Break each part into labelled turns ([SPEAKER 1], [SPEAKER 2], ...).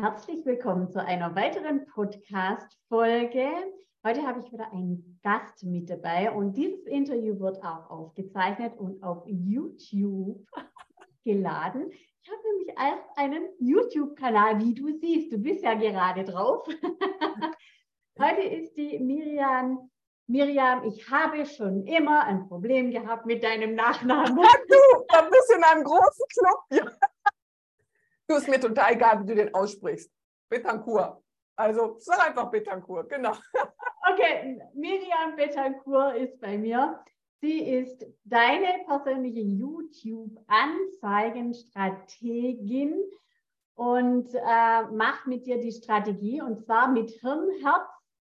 [SPEAKER 1] Herzlich willkommen zu einer weiteren Podcast-Folge. Heute habe ich wieder einen Gast mit dabei und dieses Interview wird auch aufgezeichnet und auf YouTube geladen. Ich habe nämlich erst einen YouTube-Kanal, wie du siehst. Du bist ja gerade drauf. Heute ist die Miriam. Miriam, ich habe schon immer ein Problem gehabt mit deinem Nachnamen.
[SPEAKER 2] Ja, du, da bist du in einem großen Club. Ja. Du, ist mir total egal, wie du den aussprichst. Betancourt. Also sag einfach Betancourt, genau.
[SPEAKER 1] Okay, Miriam Betancourt ist bei mir. Sie ist deine persönliche YouTube-Anzeigenstrategin und äh, macht mit dir die Strategie und zwar mit Hirn, Herz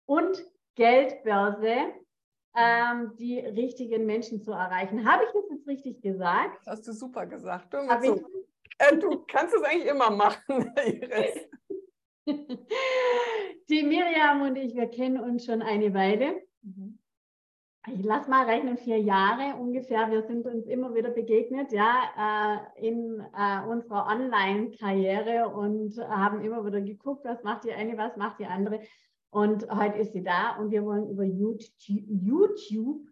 [SPEAKER 1] und Geldbörse ähm, die richtigen Menschen zu erreichen. Habe ich das jetzt richtig gesagt?
[SPEAKER 2] Das hast du super gesagt. Du, so. Äh, du kannst es eigentlich immer machen, Iris.
[SPEAKER 1] Die Miriam und ich, wir kennen uns schon eine Weile. Mhm ich lass mal rechnen, vier Jahre ungefähr. Wir sind uns immer wieder begegnet, ja, äh, in äh, unserer Online-Karriere und haben immer wieder geguckt, was macht die eine, was macht die andere. Und heute ist sie da und wir wollen über YouTube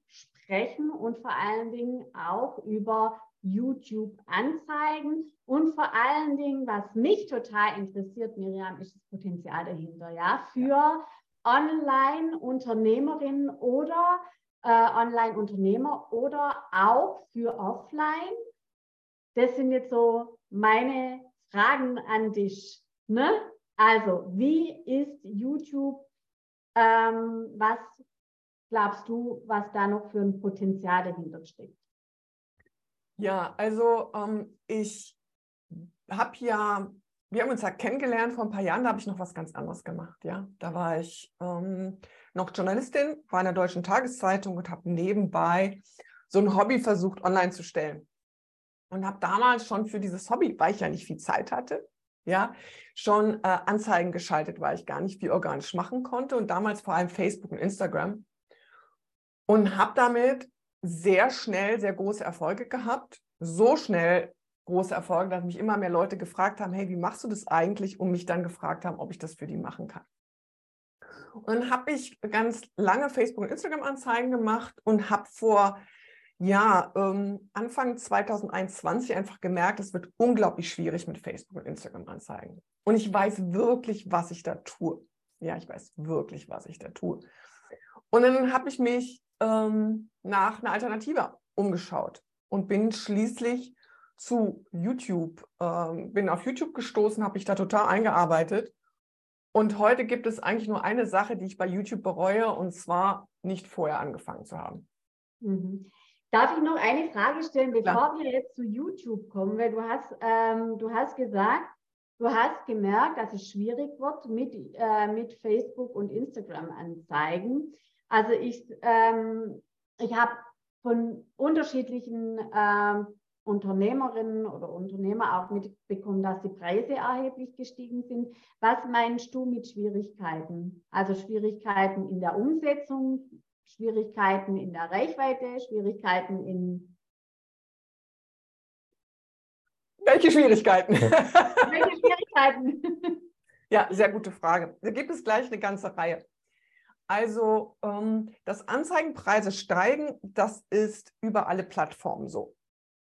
[SPEAKER 1] sprechen und vor allen Dingen auch über YouTube-Anzeigen und vor allen Dingen, was mich total interessiert, Miriam, ist das Potenzial dahinter, ja, für Online-Unternehmerinnen oder äh, Online-Unternehmer oder auch für Offline? Das sind jetzt so meine Fragen an dich. Ne? Also, wie ist YouTube? Ähm, was glaubst du, was da noch für ein Potenzial dahinter steckt?
[SPEAKER 2] Ja, also ähm, ich habe ja, wir haben uns ja kennengelernt vor ein paar Jahren, da habe ich noch was ganz anderes gemacht. Ja, da war ich ähm, noch Journalistin, in der Deutschen Tageszeitung und habe nebenbei so ein Hobby versucht, online zu stellen. Und habe damals schon für dieses Hobby, weil ich ja nicht viel Zeit hatte, ja, schon äh, Anzeigen geschaltet, weil ich gar nicht viel organisch machen konnte und damals vor allem Facebook und Instagram. Und habe damit sehr schnell sehr große Erfolge gehabt. So schnell große Erfolge, dass mich immer mehr Leute gefragt haben, hey, wie machst du das eigentlich? Und mich dann gefragt haben, ob ich das für die machen kann. Und dann habe ich ganz lange Facebook- und Instagram-Anzeigen gemacht und habe vor ja, ähm, Anfang 2021 einfach gemerkt, es wird unglaublich schwierig mit Facebook und Instagram-Anzeigen. Und ich weiß wirklich, was ich da tue. Ja, ich weiß wirklich, was ich da tue. Und dann habe ich mich ähm, nach einer Alternative umgeschaut und bin schließlich zu YouTube, ähm, bin auf YouTube gestoßen, habe mich da total eingearbeitet und heute gibt es eigentlich nur eine Sache, die ich bei YouTube bereue, und zwar nicht vorher angefangen zu haben.
[SPEAKER 1] Mhm. Darf ich noch eine Frage stellen, bevor Klar. wir jetzt zu YouTube kommen? Weil du hast, ähm, du hast gesagt, du hast gemerkt, dass es schwierig wird mit, äh, mit Facebook und Instagram-Anzeigen. Also ich, ähm, ich habe von unterschiedlichen ähm, Unternehmerinnen oder Unternehmer auch mitbekommen, dass die Preise erheblich gestiegen sind. Was meinst du mit Schwierigkeiten? Also Schwierigkeiten in der Umsetzung, Schwierigkeiten in der Reichweite, Schwierigkeiten in
[SPEAKER 2] welche Schwierigkeiten?
[SPEAKER 1] Welche Schwierigkeiten?
[SPEAKER 2] ja, sehr gute Frage. Da gibt es gleich eine ganze Reihe. Also, ähm, dass Anzeigenpreise steigen, das ist über alle Plattformen so.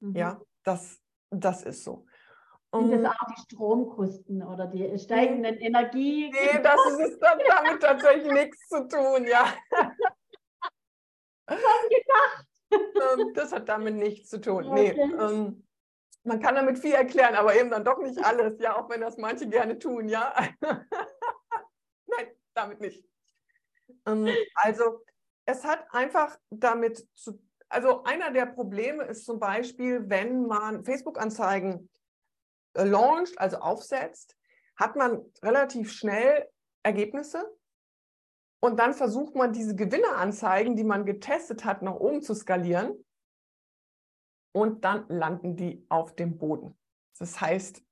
[SPEAKER 2] Mhm. Ja, das, das ist so.
[SPEAKER 1] Sind das auch die Stromkosten oder die steigenden Energie?
[SPEAKER 2] Nee, das ist dann damit tatsächlich nichts zu tun, ja.
[SPEAKER 1] Schon gedacht.
[SPEAKER 2] Ähm, das hat damit nichts zu tun. Okay. Nee, ähm, man kann damit viel erklären, aber eben dann doch nicht alles, ja, auch wenn das manche gerne tun, ja. Nein, damit nicht. Ähm, also es hat einfach damit zu also einer der Probleme ist zum Beispiel, wenn man Facebook-Anzeigen äh, launcht, also aufsetzt, hat man relativ schnell Ergebnisse und dann versucht man diese Gewinneranzeigen, die man getestet hat, nach oben zu skalieren und dann landen die auf dem Boden. Das heißt,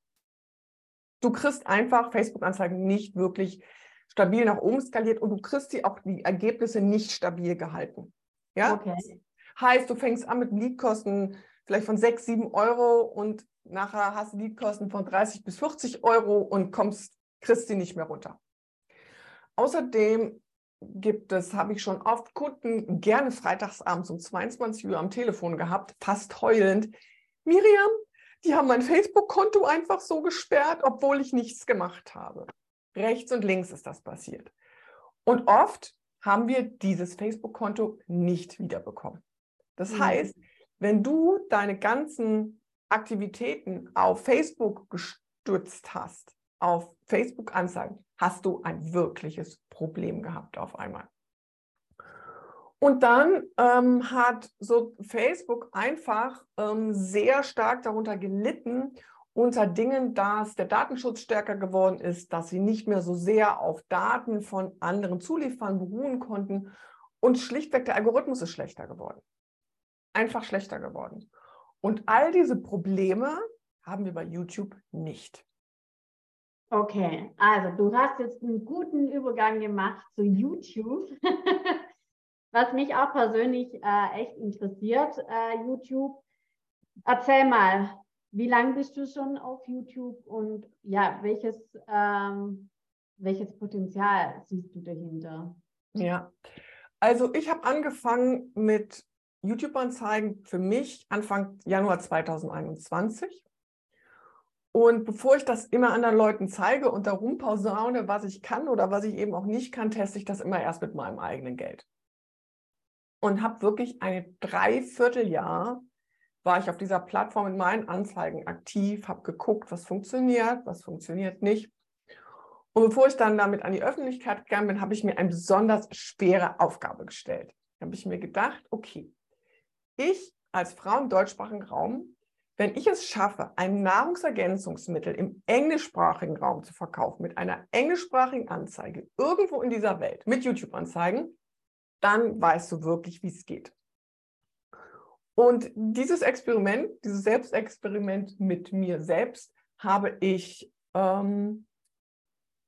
[SPEAKER 2] du kriegst einfach Facebook-Anzeigen nicht wirklich stabil nach oben skaliert und du kriegst sie auch die Ergebnisse nicht stabil gehalten. Ja? Okay. Heißt, du fängst an mit Leadkosten vielleicht von 6, 7 Euro und nachher hast du Leadkosten von 30 bis 40 Euro und kommst kriegst sie nicht mehr runter. Außerdem gibt es, habe ich schon oft Kunden gerne freitagsabends um 22 Uhr am Telefon gehabt, fast heulend. Miriam, die haben mein Facebook-Konto einfach so gesperrt, obwohl ich nichts gemacht habe. Rechts und links ist das passiert. Und oft haben wir dieses Facebook-Konto nicht wiederbekommen. Das mhm. heißt, wenn du deine ganzen Aktivitäten auf Facebook gestützt hast, auf Facebook-Anzeigen, hast du ein wirkliches Problem gehabt auf einmal. Und dann ähm, hat so Facebook einfach ähm, sehr stark darunter gelitten, unter Dingen, dass der Datenschutz stärker geworden ist, dass sie nicht mehr so sehr auf Daten von anderen Zuliefern beruhen konnten und schlichtweg der Algorithmus ist schlechter geworden. Einfach schlechter geworden. Und all diese Probleme haben wir bei YouTube nicht.
[SPEAKER 1] Okay, also du hast jetzt einen guten Übergang gemacht zu YouTube, was mich auch persönlich äh, echt interessiert, äh, YouTube. Erzähl mal, wie lange bist du schon auf YouTube und ja, welches, ähm, welches Potenzial siehst du dahinter?
[SPEAKER 2] Ja, also ich habe angefangen mit YouTube-Anzeigen für mich Anfang Januar 2021. Und bevor ich das immer anderen Leuten zeige und darum pausaune, was ich kann oder was ich eben auch nicht kann, teste ich das immer erst mit meinem eigenen Geld. Und habe wirklich ein Dreivierteljahr war ich auf dieser Plattform mit meinen Anzeigen aktiv, habe geguckt, was funktioniert, was funktioniert nicht. Und bevor ich dann damit an die Öffentlichkeit gegangen bin, habe ich mir eine besonders schwere Aufgabe gestellt. Da habe ich mir gedacht, okay, ich als Frau im deutschsprachigen Raum wenn ich es schaffe, ein Nahrungsergänzungsmittel im englischsprachigen Raum zu verkaufen, mit einer englischsprachigen Anzeige, irgendwo in dieser Welt, mit YouTube-Anzeigen, dann weißt du wirklich, wie es geht. Und dieses Experiment, dieses Selbstexperiment mit mir selbst, habe ich ähm,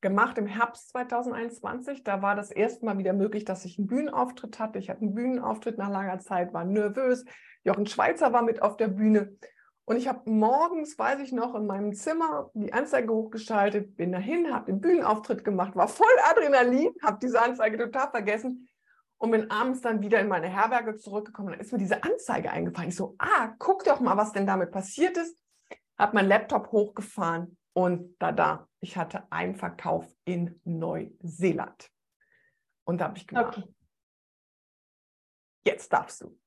[SPEAKER 2] gemacht im Herbst 2021. Da war das erste Mal wieder möglich, dass ich einen Bühnenauftritt hatte. Ich hatte einen Bühnenauftritt nach langer Zeit, war nervös. Jochen Schweizer war mit auf der Bühne. Und ich habe morgens, weiß ich noch, in meinem Zimmer die Anzeige hochgeschaltet, bin dahin, habe den Bühnenauftritt gemacht, war voll Adrenalin, habe diese Anzeige total vergessen und bin abends dann wieder in meine Herberge zurückgekommen. Dann ist mir diese Anzeige eingefallen. Ich so, ah, guck doch mal, was denn damit passiert ist. Habe meinen Laptop hochgefahren und da, da, ich hatte einen Verkauf in Neuseeland. Und da habe ich gemacht, okay. jetzt darfst du.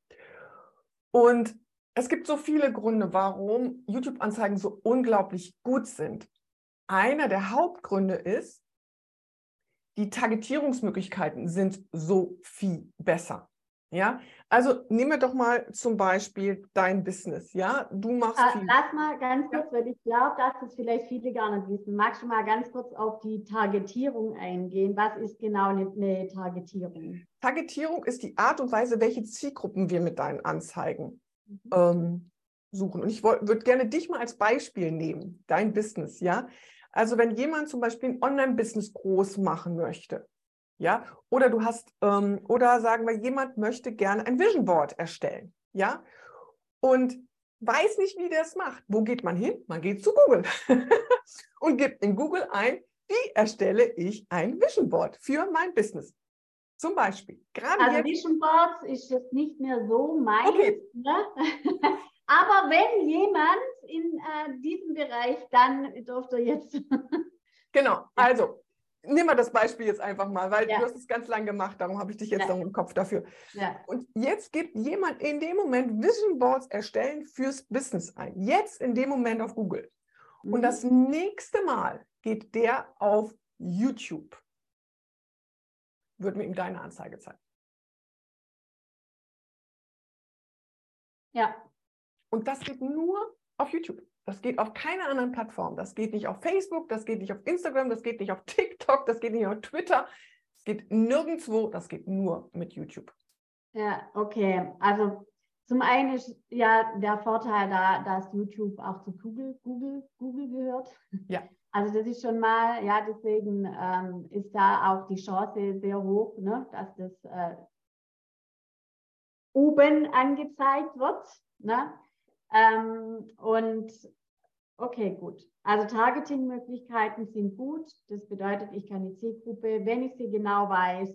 [SPEAKER 2] Und es gibt so viele Gründe, warum YouTube-Anzeigen so unglaublich gut sind. Einer der Hauptgründe ist, die Targetierungsmöglichkeiten sind so viel besser. Ja, also nehmen wir doch mal zum Beispiel dein Business. Ja, du machst.
[SPEAKER 1] Äh, lass mal ganz kurz, weil ich glaube, dass das vielleicht viele gar nicht wissen. Magst du mal ganz kurz auf die Targetierung eingehen? Was ist genau eine, eine Targetierung?
[SPEAKER 2] Targetierung ist die Art und Weise, welche Zielgruppen wir mit deinen Anzeigen mhm. ähm, suchen. Und ich würde gerne dich mal als Beispiel nehmen, dein Business, ja. Also wenn jemand zum Beispiel ein Online-Business groß machen möchte, ja, oder du hast, ähm, oder sagen wir, jemand möchte gerne ein Vision Board erstellen, ja, und weiß nicht, wie der es macht. Wo geht man hin? Man geht zu Google und gibt in Google ein, wie erstelle ich ein Vision Board für mein Business? Zum Beispiel.
[SPEAKER 1] Gerade also Vision Boards ist jetzt nicht mehr so meins. Okay. Ne? Aber wenn jemand in äh, diesem Bereich, dann dürfte er jetzt.
[SPEAKER 2] genau, also nehmen wir das Beispiel jetzt einfach mal, weil ja. du hast es ganz lang gemacht, darum habe ich dich jetzt ja. noch im Kopf dafür. Ja. Und jetzt gibt jemand in dem Moment Vision Boards erstellen fürs Business ein. Jetzt in dem Moment auf Google. Mhm. Und das nächste Mal geht der auf YouTube wird mir ihm deine Anzeige zeigen.
[SPEAKER 1] Ja.
[SPEAKER 2] Und das geht nur auf YouTube. Das geht auf keiner anderen Plattform. Das geht nicht auf Facebook, das geht nicht auf Instagram, das geht nicht auf TikTok, das geht nicht auf Twitter. Es geht nirgendwo, das geht nur mit YouTube.
[SPEAKER 1] Ja, okay. Also zum einen ist ja der Vorteil da, dass YouTube auch zu Google, Google, Google gehört.
[SPEAKER 2] Ja.
[SPEAKER 1] Also das ist schon mal, ja, deswegen ähm, ist da auch die Chance sehr hoch, ne, dass das äh, oben angezeigt wird. Ne? Ähm, und okay, gut. Also Targeting-Möglichkeiten sind gut. Das bedeutet, ich kann die Zielgruppe, wenn ich sie genau weiß,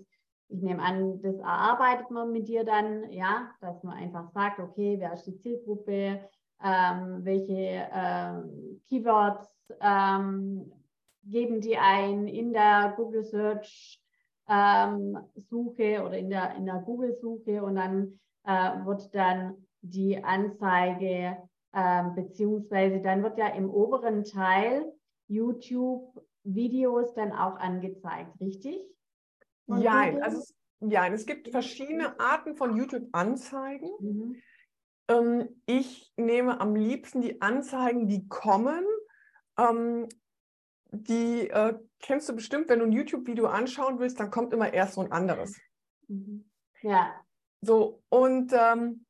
[SPEAKER 1] ich nehme an, das erarbeitet man mit dir dann, ja, dass man einfach sagt, okay, wer ist die Zielgruppe, ähm, welche ähm, Keywords ähm, geben die ein in der Google Search ähm, Suche oder in der, in der Google Suche und dann äh, wird dann die Anzeige ähm, beziehungsweise dann wird ja im oberen Teil YouTube Videos dann auch angezeigt, richtig?
[SPEAKER 2] ja, also es, ja, es gibt verschiedene Arten von YouTube-Anzeigen. Mhm. Ähm, ich nehme am liebsten die Anzeigen, die kommen. Ähm, die äh, kennst du bestimmt, wenn du ein YouTube-Video anschauen willst, dann kommt immer erst so ein anderes.
[SPEAKER 1] Mhm. Ja.
[SPEAKER 2] So, und ähm,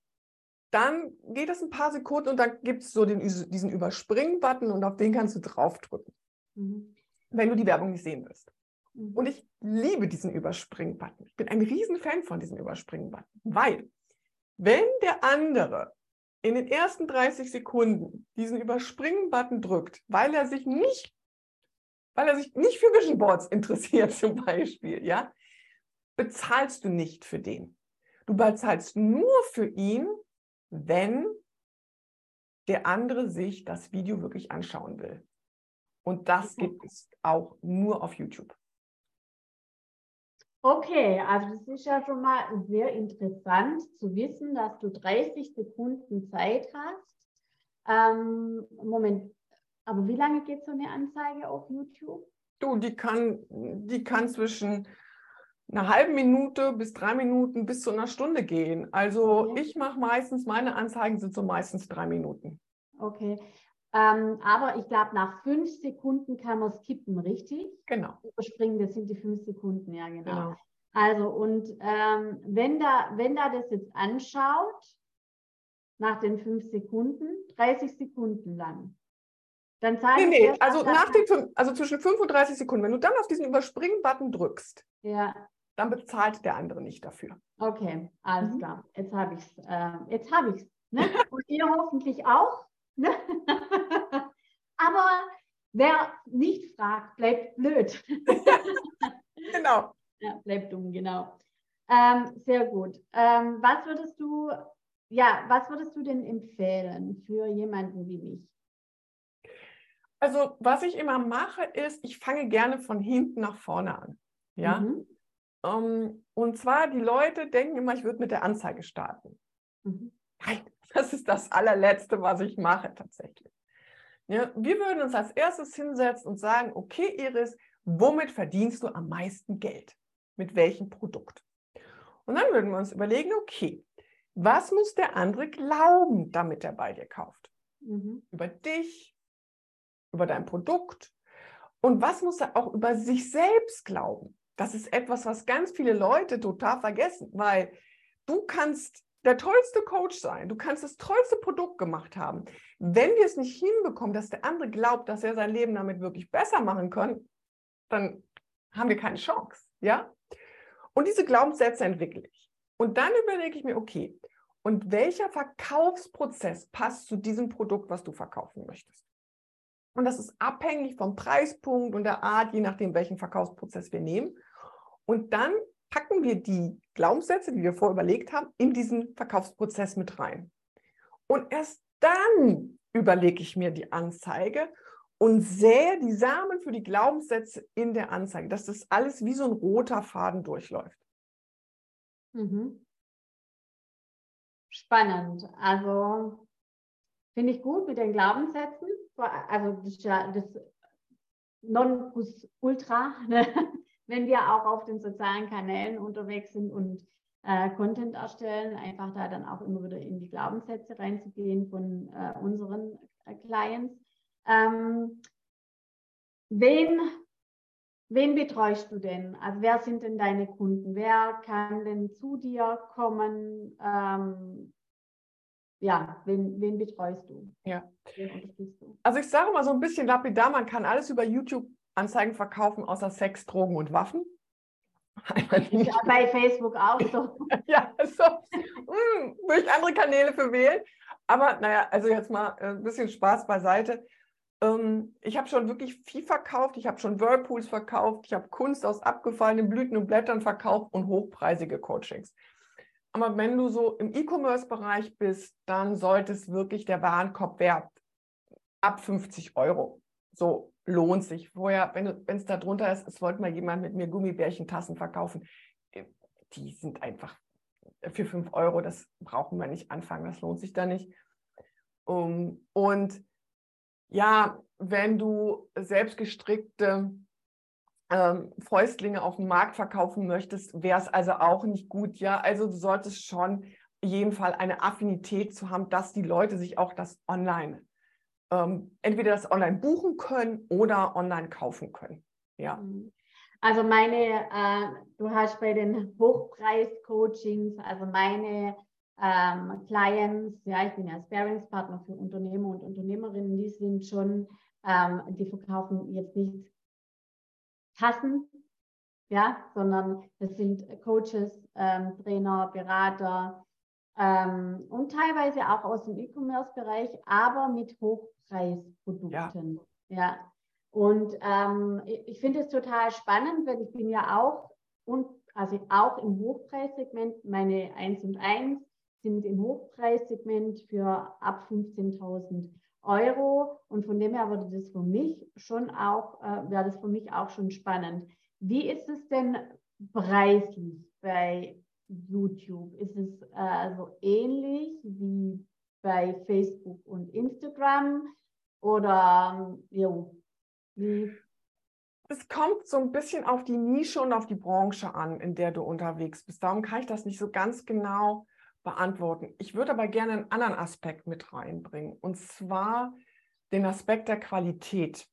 [SPEAKER 2] dann geht es ein paar Sekunden und dann gibt es so den, diesen Überspringen-Button und auf den kannst du draufdrücken, mhm. wenn du die Werbung nicht sehen willst. Mhm. Und ich liebe diesen Überspringen-Button. Ich bin ein Riesenfan von diesem Überspringen-Button, weil wenn der andere in den ersten 30 Sekunden diesen Überspringen-Button drückt, weil er sich nicht, weil er sich nicht für Vision Boards interessiert zum Beispiel, ja, bezahlst du nicht für den. Du bezahlst nur für ihn, wenn der andere sich das Video wirklich anschauen will. Und das gibt es auch nur auf YouTube.
[SPEAKER 1] Okay, also das ist ja schon mal sehr interessant zu wissen, dass du 30 Sekunden Zeit hast. Ähm, Moment, aber wie lange geht so eine Anzeige auf YouTube?
[SPEAKER 2] Du, die kann, die kann zwischen einer halben Minute bis drei Minuten bis zu einer Stunde gehen. Also okay. ich mache meistens, meine Anzeigen sind so meistens drei Minuten.
[SPEAKER 1] Okay. Ähm, aber ich glaube, nach fünf Sekunden kann man skippen, richtig?
[SPEAKER 2] Genau.
[SPEAKER 1] Überspringen, das sind die fünf Sekunden, ja, genau. genau. Also, und ähm, wenn, da, wenn da das jetzt anschaut, nach den fünf Sekunden, 30 Sekunden lang, dann
[SPEAKER 2] zeigt Nee, nee, also, nach den, also zwischen 35 Sekunden, wenn du dann auf diesen Überspringen-Button drückst,
[SPEAKER 1] ja.
[SPEAKER 2] Dann bezahlt der andere nicht dafür.
[SPEAKER 1] Okay, alles mhm. klar. Jetzt habe ich es. Äh, jetzt habe ich es. Ne? Und ihr hoffentlich auch. Ne? Aber wer nicht fragt, bleibt blöd.
[SPEAKER 2] genau.
[SPEAKER 1] Ja, bleibt dumm, genau. Ähm, sehr gut. Ähm, was würdest du, ja, was würdest du denn empfehlen für jemanden wie mich?
[SPEAKER 2] Also, was ich immer mache, ist, ich fange gerne von hinten nach vorne an. Ja. Mhm. Ähm, und zwar, die Leute denken immer, ich würde mit der Anzeige starten. Mhm. Nein, das ist das allerletzte, was ich mache tatsächlich. Ja, wir würden uns als erstes hinsetzen und sagen, okay, Iris, womit verdienst du am meisten Geld? Mit welchem Produkt? Und dann würden wir uns überlegen, okay, was muss der andere glauben, damit er bei dir kauft? Mhm. Über dich, über dein Produkt. Und was muss er auch über sich selbst glauben? Das ist etwas, was ganz viele Leute total vergessen, weil du kannst der tollste Coach sein, du kannst das tollste Produkt gemacht haben. Wenn wir es nicht hinbekommen, dass der andere glaubt, dass er sein Leben damit wirklich besser machen kann, dann haben wir keine Chance, ja? Und diese Glaubenssätze entwickle ich. Und dann überlege ich mir, okay, und welcher Verkaufsprozess passt zu diesem Produkt, was du verkaufen möchtest? Und das ist abhängig vom Preispunkt und der Art, je nachdem, welchen Verkaufsprozess wir nehmen. Und dann packen wir die Glaubenssätze, die wir vorher überlegt haben, in diesen Verkaufsprozess mit rein. Und erst dann überlege ich mir die Anzeige und sähe die Samen für die Glaubenssätze in der Anzeige, dass das alles wie so ein roter Faden durchläuft.
[SPEAKER 1] Mhm. Spannend. Also finde ich gut mit den Glaubenssätzen. Also das das Nonplusultra, ne? wenn wir auch auf den sozialen Kanälen unterwegs sind und äh, Content erstellen, einfach da dann auch immer wieder in die Glaubenssätze reinzugehen von äh, unseren äh, Clients. Ähm, wen, wen betreust du denn? Also wer sind denn deine Kunden? Wer kann denn zu dir kommen? Ähm, ja, wen, wen betreust du?
[SPEAKER 2] Ja. Du? Also ich sage mal so ein bisschen lapidar, man kann alles über YouTube Anzeigen verkaufen, außer Sex, Drogen und Waffen.
[SPEAKER 1] Ja, bei Facebook auch so.
[SPEAKER 2] ja, so. Hm, würde ich andere Kanäle für wählen. Aber naja, also jetzt mal äh, ein bisschen Spaß beiseite. ähm, ich habe schon wirklich viel verkauft. Ich habe schon Whirlpools verkauft. Ich habe Kunst aus abgefallenen Blüten und Blättern verkauft und hochpreisige Coachings. Aber wenn du so im E-Commerce-Bereich bist, dann sollte es wirklich der Warenkorb wert ab 50 Euro. So lohnt sich. Vorher, wenn es da drunter ist, es wollte mal jemand mit mir Gummibärchentassen verkaufen. Äh, die sind einfach für 5 Euro, das brauchen wir nicht anfangen, das lohnt sich da nicht. Um, und ja, wenn du selbstgestrickte ähm, Fäustlinge auf dem Markt verkaufen möchtest, wäre es also auch nicht gut. Ja, also du solltest schon in jedem Fall eine Affinität zu haben, dass die Leute sich auch das online ähm, entweder das online buchen können oder online kaufen können. Ja. Mhm.
[SPEAKER 1] Also meine, äh, du hast bei den Hochpreis-Coachings, also meine ähm, Clients, ja, ich bin ja Sparingspartner für Unternehmer und Unternehmerinnen, die sind schon, ähm, die verkaufen jetzt nicht Tassen, ja, sondern das sind Coaches, ähm, Trainer, Berater ähm, und teilweise auch aus dem E-Commerce-Bereich, aber mit Hochpreisprodukten. Ja. ja. Und ähm, ich finde es total spannend, weil ich bin ja auch und also auch im Hochpreissegment, meine 1 und 1 sind im Hochpreissegment für ab 15.000 Euro. Und von dem her würde das für mich schon auch, äh, wäre das für mich auch schon spannend. Wie ist es denn preislich bei YouTube? Ist es äh, so ähnlich wie bei Facebook und Instagram? Oder ähm, jo,
[SPEAKER 2] wie? Es kommt so ein bisschen auf die Nische und auf die Branche an, in der du unterwegs bist. Darum kann ich das nicht so ganz genau beantworten. Ich würde aber gerne einen anderen Aspekt mit reinbringen, und zwar den Aspekt der Qualität.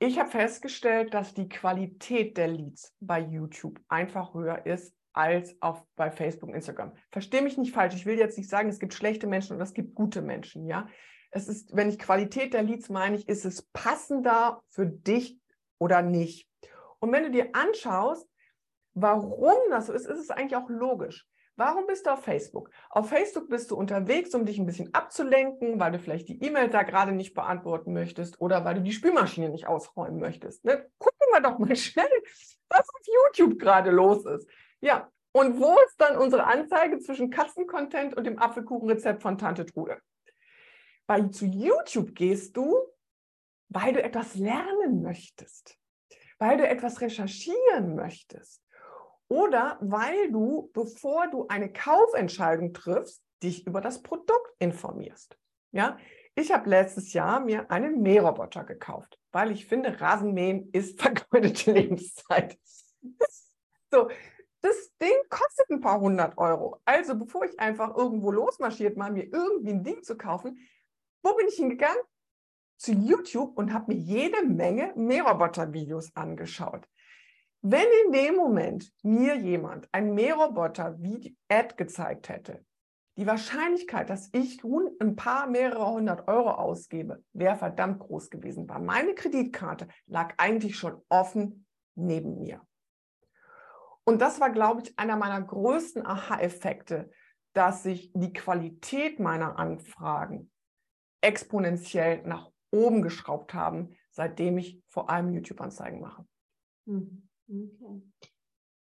[SPEAKER 2] Ich habe festgestellt, dass die Qualität der Leads bei YouTube einfach höher ist als auf, bei Facebook und Instagram. Verstehe mich nicht falsch. Ich will jetzt nicht sagen, es gibt schlechte Menschen und es gibt gute Menschen. Ja, es ist, wenn ich Qualität der Leads meine, ich, ist es passender für dich oder nicht. Und wenn du dir anschaust, warum das so ist, ist es eigentlich auch logisch. Warum bist du auf Facebook? Auf Facebook bist du unterwegs, um dich ein bisschen abzulenken, weil du vielleicht die E-Mail da gerade nicht beantworten möchtest oder weil du die Spülmaschine nicht ausräumen möchtest. Ne? Gucken wir doch mal schnell, was auf YouTube gerade los ist. Ja, und wo ist dann unsere Anzeige zwischen Katzencontent und dem Apfelkuchenrezept von Tante Trude? Bei zu YouTube gehst du, weil du etwas lernen möchtest, weil du etwas recherchieren möchtest oder weil du, bevor du eine Kaufentscheidung triffst, dich über das Produkt informierst. Ja, ich habe letztes Jahr mir einen Mähroboter gekauft, weil ich finde, Rasenmähen ist vergeudete Lebenszeit. so, das Ding kostet ein paar hundert Euro. Also, bevor ich einfach irgendwo losmarschiert mal mir irgendwie ein Ding zu kaufen, wo bin ich hingegangen? Zu YouTube und habe mir jede Menge Mähroboter-Videos angeschaut. Wenn in dem Moment mir jemand ein Mähroboter-Ad gezeigt hätte, die Wahrscheinlichkeit, dass ich nun ein paar mehrere hundert Euro ausgebe, wäre verdammt groß gewesen, weil meine Kreditkarte lag eigentlich schon offen neben mir. Und das war, glaube ich, einer meiner größten Aha-Effekte, dass sich die Qualität meiner Anfragen exponentiell nach oben geschraubt haben, seitdem ich vor allem YouTube-Anzeigen mache.
[SPEAKER 1] Mhm. Okay.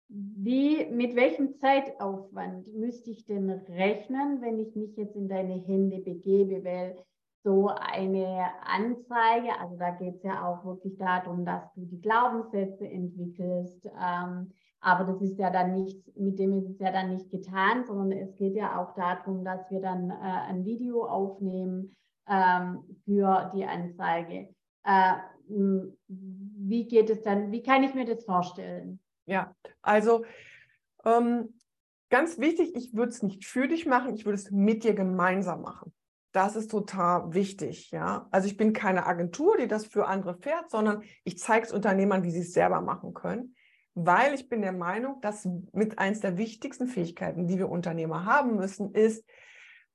[SPEAKER 1] Wie, mit welchem Zeitaufwand müsste ich denn rechnen, wenn ich mich jetzt in deine Hände begebe? Weil so eine Anzeige, also da geht es ja auch wirklich darum, dass du die Glaubenssätze entwickelst. Ähm, aber das ist ja dann nicht, mit dem ist es ja dann nicht getan, sondern es geht ja auch darum, dass wir dann äh, ein Video aufnehmen ähm, für die Anzeige. Äh, wie geht es dann, wie kann ich mir das vorstellen?
[SPEAKER 2] Ja, also ähm, ganz wichtig, ich würde es nicht für dich machen, ich würde es mit dir gemeinsam machen. Das ist total wichtig, ja. Also ich bin keine Agentur, die das für andere fährt, sondern ich zeige es Unternehmern, wie sie es selber machen können, weil ich bin der Meinung, dass mit eins der wichtigsten Fähigkeiten, die wir Unternehmer haben müssen, ist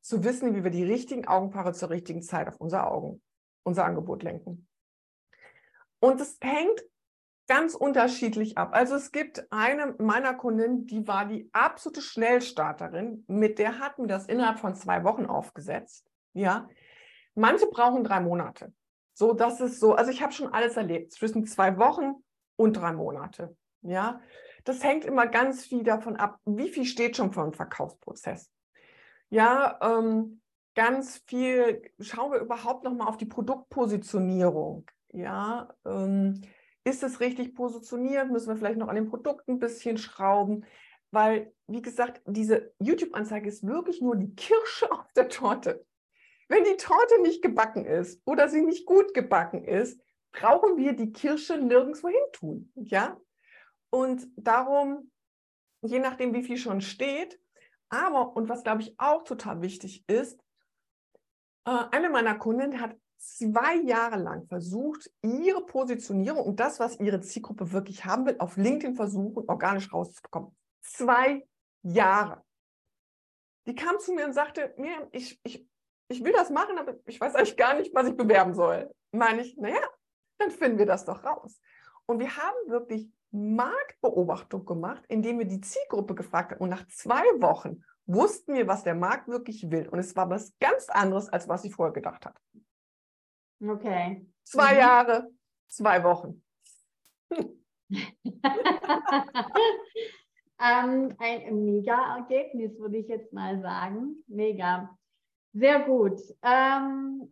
[SPEAKER 2] zu wissen, wie wir die richtigen Augenpaare zur richtigen Zeit auf unser Augen, unser Angebot lenken. Und es hängt ganz unterschiedlich ab. Also es gibt eine meiner Kundinnen, die war die absolute Schnellstarterin, mit der hatten wir das innerhalb von zwei Wochen aufgesetzt. Ja, manche brauchen drei Monate. So, das ist so, also ich habe schon alles erlebt, zwischen zwei Wochen und drei Monate. Ja, das hängt immer ganz viel davon ab, wie viel steht schon vor dem Verkaufsprozess. Ja, ähm, ganz viel, schauen wir überhaupt noch mal auf die Produktpositionierung. Ja, ähm, ist es richtig positioniert? Müssen wir vielleicht noch an den Produkten ein bisschen schrauben? Weil, wie gesagt, diese YouTube-Anzeige ist wirklich nur die Kirsche auf der Torte. Wenn die Torte nicht gebacken ist oder sie nicht gut gebacken ist, brauchen wir die Kirsche nirgendwo hin tun. Ja? Und darum, je nachdem, wie viel schon steht, aber, und was glaube ich auch total wichtig ist, äh, eine meiner Kundinnen hat zwei Jahre lang versucht, ihre Positionierung und das, was ihre Zielgruppe wirklich haben will, auf LinkedIn versuchen, organisch rauszubekommen. Zwei Jahre. Die kam zu mir und sagte, mir, ich, ich, ich will das machen, aber ich weiß eigentlich gar nicht, was ich bewerben soll. Meine ich, naja, dann finden wir das doch raus. Und wir haben wirklich Marktbeobachtung gemacht, indem wir die Zielgruppe gefragt haben. Und nach zwei Wochen wussten wir, was der Markt wirklich will. Und es war was ganz anderes, als was sie vorher gedacht hat.
[SPEAKER 1] Okay.
[SPEAKER 2] Zwei mhm. Jahre, zwei Wochen.
[SPEAKER 1] ähm, ein Mega-Ergebnis, würde ich jetzt mal sagen. Mega. Sehr gut. Ähm,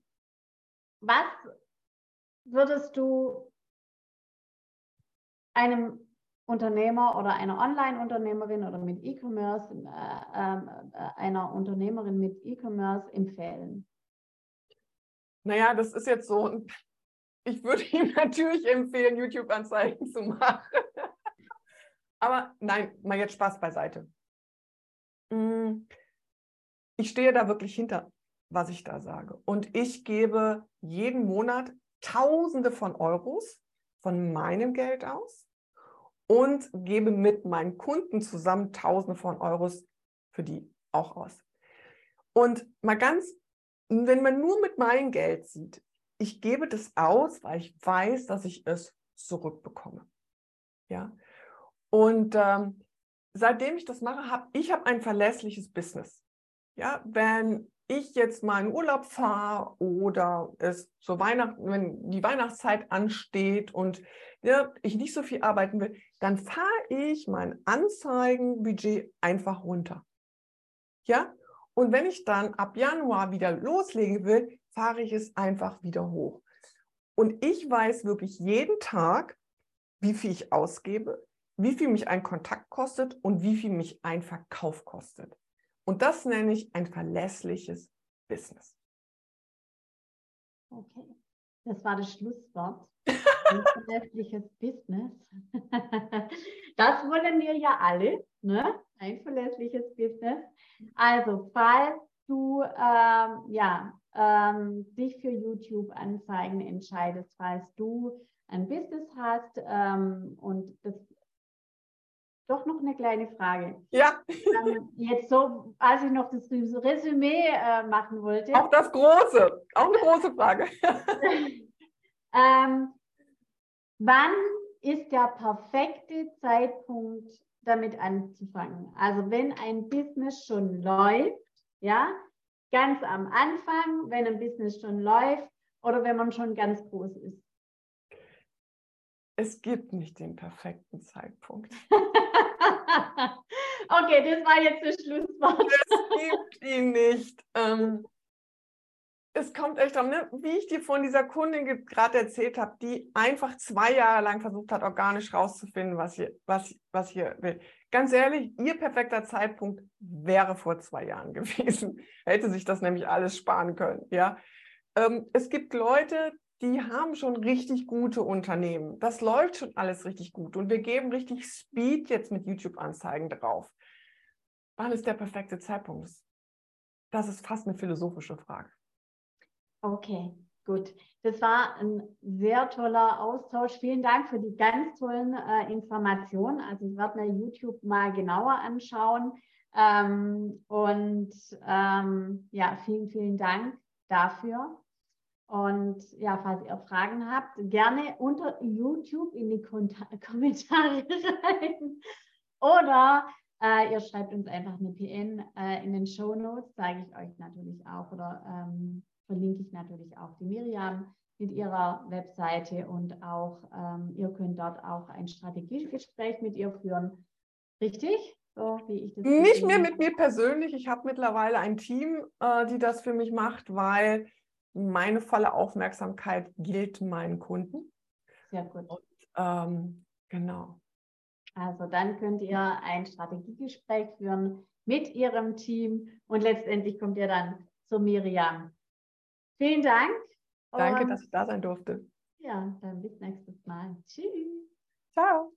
[SPEAKER 1] was würdest du einem Unternehmer oder einer Online-Unternehmerin oder mit E-Commerce, äh, äh, einer Unternehmerin mit E-Commerce empfehlen?
[SPEAKER 2] Naja, das ist jetzt so, ich würde ihm natürlich empfehlen, YouTube-Anzeigen zu machen. Aber nein, mal jetzt Spaß beiseite. Mm, ich stehe da wirklich hinter, was ich da sage. Und ich gebe jeden Monat Tausende von Euros von meinem Geld aus und gebe mit meinen Kunden zusammen Tausende von Euros für die auch aus. Und mal ganz wenn man nur mit meinem Geld sieht, ich gebe das aus, weil ich weiß, dass ich es zurückbekomme. Ja. Und ähm, seitdem ich das mache, habe ich habe ein verlässliches Business. Ja, wenn ich jetzt mal in Urlaub fahre oder es zur Weihnachten, wenn die Weihnachtszeit ansteht und ja, ich nicht so viel arbeiten will, dann fahre ich mein Anzeigenbudget einfach runter. Ja, und wenn ich dann ab Januar wieder loslegen will, fahre ich es einfach wieder hoch. Und ich weiß wirklich jeden Tag, wie viel ich ausgebe, wie viel mich ein Kontakt kostet und wie viel mich ein Verkauf kostet. Und das nenne ich ein verlässliches Business.
[SPEAKER 1] Okay, das war das Schlusswort. Ein verlässliches Business. Das wollen wir ja alle, ne? Ein verlässliches Business. Also, falls du ähm, ja, ähm, dich für YouTube-Anzeigen entscheidest, falls du ein Business hast ähm, und das doch noch eine kleine Frage.
[SPEAKER 2] Ja.
[SPEAKER 1] Jetzt so, als ich noch das Resümee äh, machen wollte.
[SPEAKER 2] Auch das große, auch eine große Frage.
[SPEAKER 1] ähm, wann ist der perfekte Zeitpunkt, damit anzufangen. Also wenn ein Business schon läuft, ja, ganz am Anfang, wenn ein Business schon läuft oder wenn man schon ganz groß ist.
[SPEAKER 2] Es gibt nicht den perfekten Zeitpunkt.
[SPEAKER 1] okay, das war jetzt das Schlusswort.
[SPEAKER 2] es gibt ihn nicht. Ähm, es kommt echt darum, ne? wie ich dir von dieser Kundin gerade erzählt habe, die einfach zwei Jahre lang versucht hat, organisch rauszufinden, was hier, was, was hier will. Ganz ehrlich, ihr perfekter Zeitpunkt wäre vor zwei Jahren gewesen. Hätte sich das nämlich alles sparen können. Ja? Ähm, es gibt Leute, die haben schon richtig gute Unternehmen. Das läuft schon alles richtig gut. Und wir geben richtig Speed jetzt mit YouTube-Anzeigen drauf. Wann ist der perfekte Zeitpunkt? Das ist fast eine philosophische Frage.
[SPEAKER 1] Okay, gut. Das war ein sehr toller Austausch. Vielen Dank für die ganz tollen äh, Informationen. Also ich werde mir YouTube mal genauer anschauen. Ähm, und ähm, ja, vielen, vielen Dank dafür. Und ja, falls ihr Fragen habt, gerne unter YouTube in die Kom Kommentare rein. Oder äh, ihr schreibt uns einfach eine PN äh, in den Show Notes, zeige ich euch natürlich auch. Oder ähm, verlinke ich natürlich auch die Miriam mit ihrer Webseite und auch ähm, ihr könnt dort auch ein Strategiegespräch mit ihr führen. Richtig?
[SPEAKER 2] So wie ich das Nicht mehr mit mir persönlich. Ich habe mittlerweile ein Team, äh, die das für mich macht, weil meine volle Aufmerksamkeit gilt meinen Kunden.
[SPEAKER 1] Sehr gut. Und,
[SPEAKER 2] ähm, genau.
[SPEAKER 1] Also dann könnt ihr ein Strategiegespräch führen mit ihrem Team und letztendlich kommt ihr dann zu Miriam. Vielen Dank.
[SPEAKER 2] Danke, dass ich da sein durfte.
[SPEAKER 1] Ja, dann bis nächstes Mal. Tschüss.
[SPEAKER 2] Ciao.